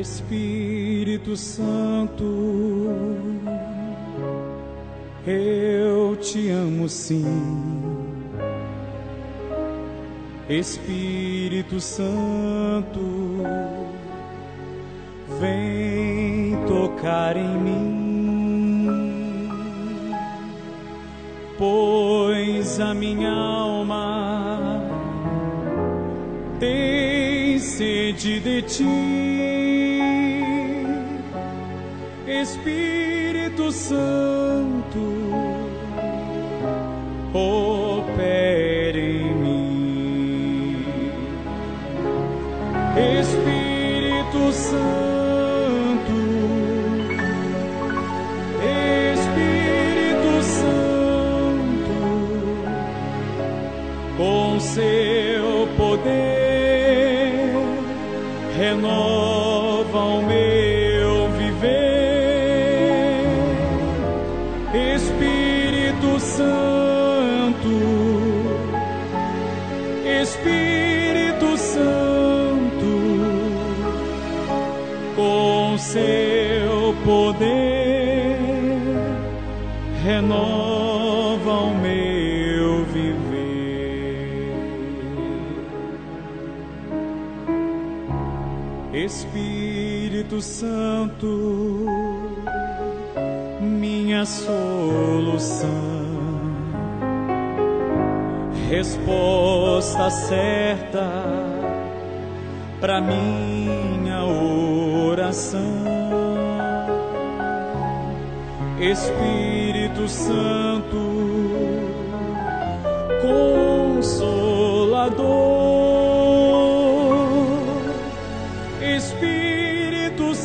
Espírito Santo, eu te amo sim. Espírito Santo, vem tocar em mim, pois a minha alma tem sede de ti. Espírito Santo, opera em mim. Espírito Santo, Espírito Santo, com renova o meu viver. Espírito Santo, Espírito Santo, com seu poder renova o meu Espírito Santo, minha solução, resposta certa para minha oração. Espírito Santo, Consolador,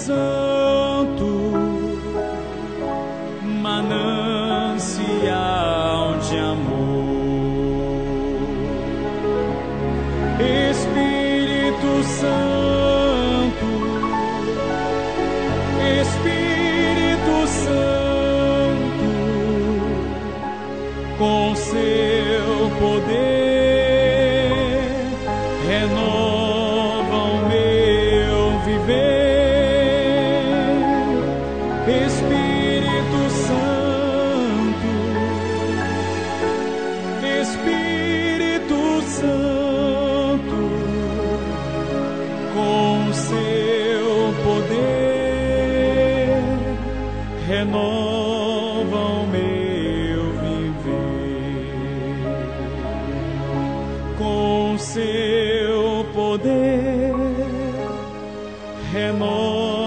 Santo, manancial de amor. Espírito Santo, Espírito Santo, com seu poder renova o meu viver. Com seu poder renova